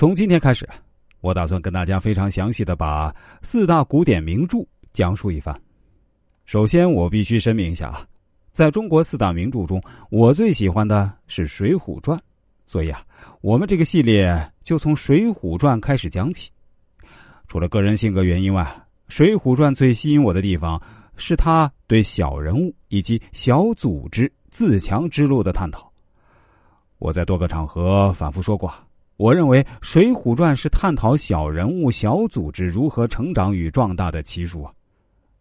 从今天开始，我打算跟大家非常详细的把四大古典名著讲述一番。首先，我必须声明一下啊，在中国四大名著中，我最喜欢的是《水浒传》，所以啊，我们这个系列就从《水浒传》开始讲起。除了个人性格原因外，《水浒传》最吸引我的地方是他对小人物以及小组织自强之路的探讨。我在多个场合反复说过。我认为《水浒传》是探讨小人物、小组织如何成长与壮大的奇书啊。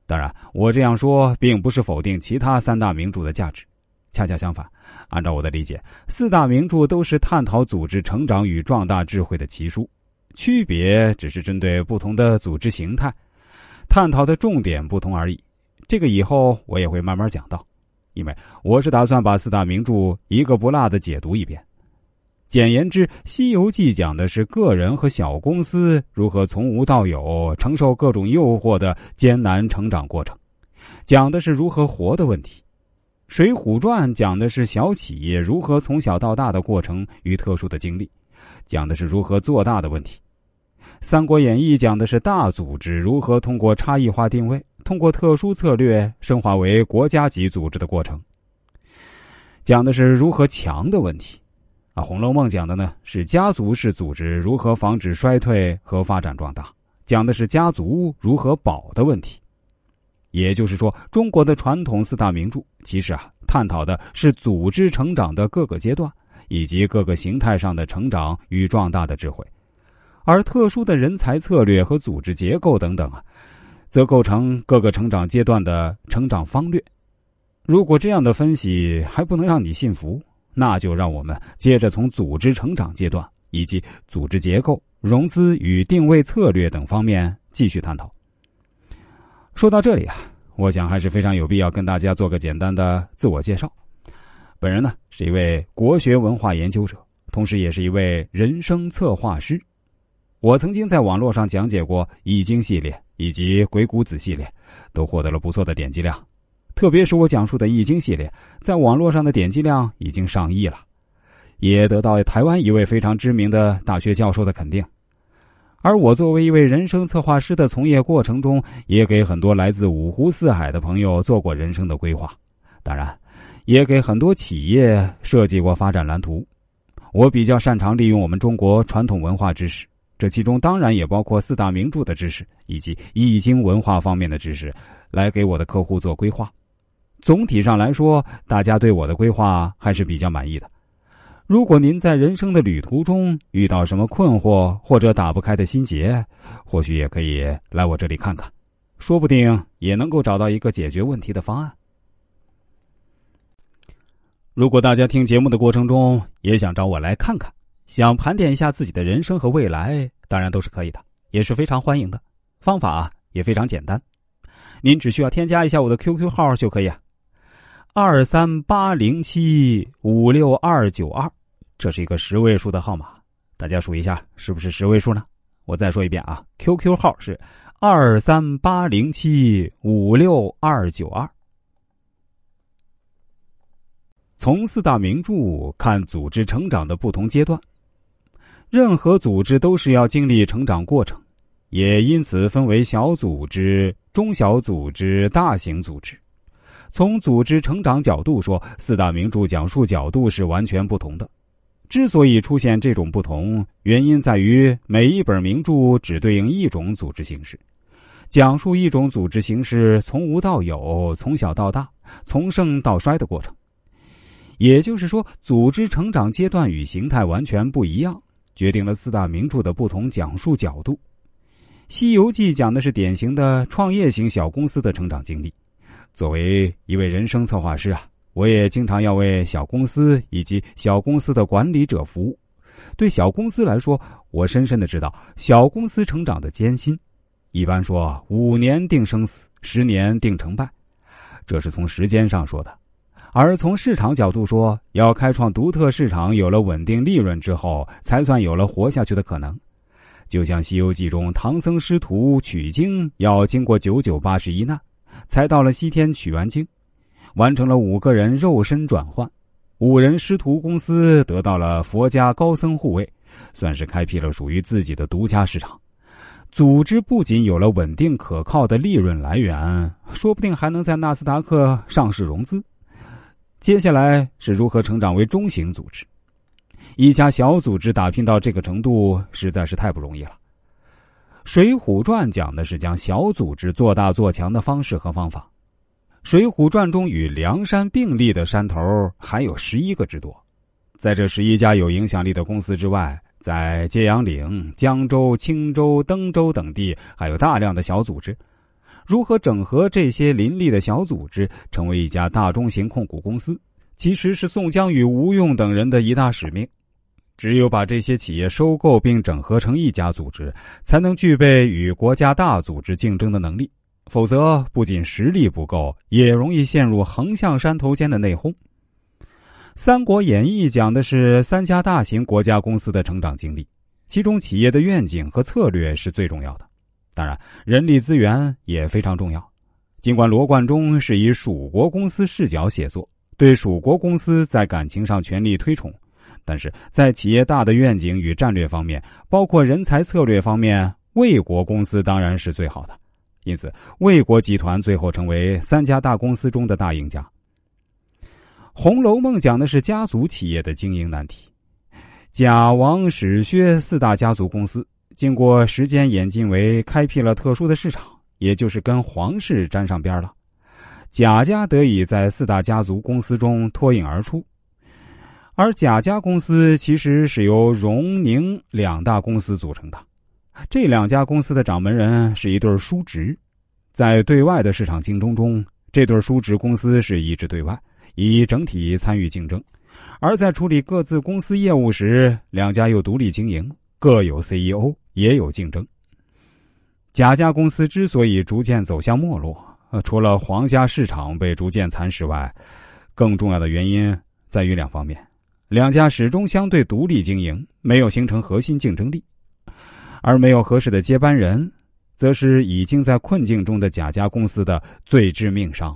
当然，我这样说并不是否定其他三大名著的价值，恰恰相反。按照我的理解，四大名著都是探讨组织成长与壮大智慧的奇书，区别只是针对不同的组织形态，探讨的重点不同而已。这个以后我也会慢慢讲到，因为我是打算把四大名著一个不落的解读一遍。简言之，《西游记》讲的是个人和小公司如何从无到有、承受各种诱惑的艰难成长过程，讲的是如何活的问题；《水浒传》讲的是小企业如何从小到大的过程与特殊的经历，讲的是如何做大的问题；《三国演义》讲的是大组织如何通过差异化定位、通过特殊策略升华为国家级组织的过程，讲的是如何强的问题。《红楼梦》讲的呢是家族式组织如何防止衰退和发展壮大，讲的是家族如何保的问题。也就是说，中国的传统四大名著其实啊，探讨的是组织成长的各个阶段以及各个形态上的成长与壮大的智慧，而特殊的人才策略和组织结构等等啊，则构成各个成长阶段的成长方略。如果这样的分析还不能让你信服。那就让我们接着从组织成长阶段以及组织结构、融资与定位策略等方面继续探讨。说到这里啊，我想还是非常有必要跟大家做个简单的自我介绍。本人呢是一位国学文化研究者，同时也是一位人生策划师。我曾经在网络上讲解过《易经》系列以及《鬼谷子》系列，都获得了不错的点击量。特别是我讲述的《易经》系列，在网络上的点击量已经上亿了，也得到台湾一位非常知名的大学教授的肯定。而我作为一位人生策划师的从业过程中，也给很多来自五湖四海的朋友做过人生的规划，当然，也给很多企业设计过发展蓝图。我比较擅长利用我们中国传统文化知识，这其中当然也包括四大名著的知识以及《易经》文化方面的知识，来给我的客户做规划。总体上来说，大家对我的规划还是比较满意的。如果您在人生的旅途中遇到什么困惑或者打不开的心结，或许也可以来我这里看看，说不定也能够找到一个解决问题的方案。如果大家听节目的过程中也想找我来看看，想盘点一下自己的人生和未来，当然都是可以的，也是非常欢迎的。方法也非常简单，您只需要添加一下我的 QQ 号就可以啊。二三八零七五六二九二，这是一个十位数的号码，大家数一下是不是十位数呢？我再说一遍啊，QQ 号是二三八零七五六二九二。从四大名著看组织成长的不同阶段，任何组织都是要经历成长过程，也因此分为小组织、中小组织、大型组织。从组织成长角度说，四大名著讲述角度是完全不同的。之所以出现这种不同，原因在于每一本名著只对应一种组织形式，讲述一种组织形式从无到有、从小到大、从盛到衰的过程。也就是说，组织成长阶段与形态完全不一样，决定了四大名著的不同讲述角度。《西游记》讲的是典型的创业型小公司的成长经历。作为一位人生策划师啊，我也经常要为小公司以及小公司的管理者服务。对小公司来说，我深深的知道小公司成长的艰辛。一般说，五年定生死，十年定成败，这是从时间上说的；而从市场角度说，要开创独特市场，有了稳定利润之后，才算有了活下去的可能。就像《西游记》中唐僧师徒取经要经过九九八十一难。才到了西天取完经，完成了五个人肉身转换，五人师徒公司得到了佛家高僧护卫，算是开辟了属于自己的独家市场。组织不仅有了稳定可靠的利润来源，说不定还能在纳斯达克上市融资。接下来是如何成长为中型组织？一家小组织打拼到这个程度，实在是太不容易了。《水浒传》讲的是将小组织做大做强的方式和方法。《水浒传》中与梁山并立的山头还有十一个之多，在这十一家有影响力的公司之外，在揭阳岭、江州、青州、登州等地还有大量的小组织。如何整合这些林立的小组织，成为一家大中型控股公司，其实是宋江与吴用等人的一大使命。只有把这些企业收购并整合成一家组织，才能具备与国家大组织竞争的能力。否则，不仅实力不够，也容易陷入横向山头间的内讧。《三国演义》讲的是三家大型国家公司的成长经历，其中企业的愿景和策略是最重要的，当然，人力资源也非常重要。尽管罗贯中是以蜀国公司视角写作，对蜀国公司在感情上全力推崇。但是在企业大的愿景与战略方面，包括人才策略方面，魏国公司当然是最好的。因此，魏国集团最后成为三家大公司中的大赢家。《红楼梦》讲的是家族企业的经营难题。贾王史薛四大家族公司，经过时间演进为开辟了特殊的市场，也就是跟皇室沾上边了。贾家得以在四大家族公司中脱颖而出。而贾家公司其实是由荣宁两大公司组成的，这两家公司的掌门人是一对叔侄，在对外的市场竞争中，这对叔侄公司是一致对外，以整体参与竞争；而在处理各自公司业务时，两家又独立经营，各有 CEO，也有竞争。贾家公司之所以逐渐走向没落，除了皇家市场被逐渐蚕食外，更重要的原因在于两方面。两家始终相对独立经营，没有形成核心竞争力，而没有合适的接班人，则是已经在困境中的贾家公司的最致命伤。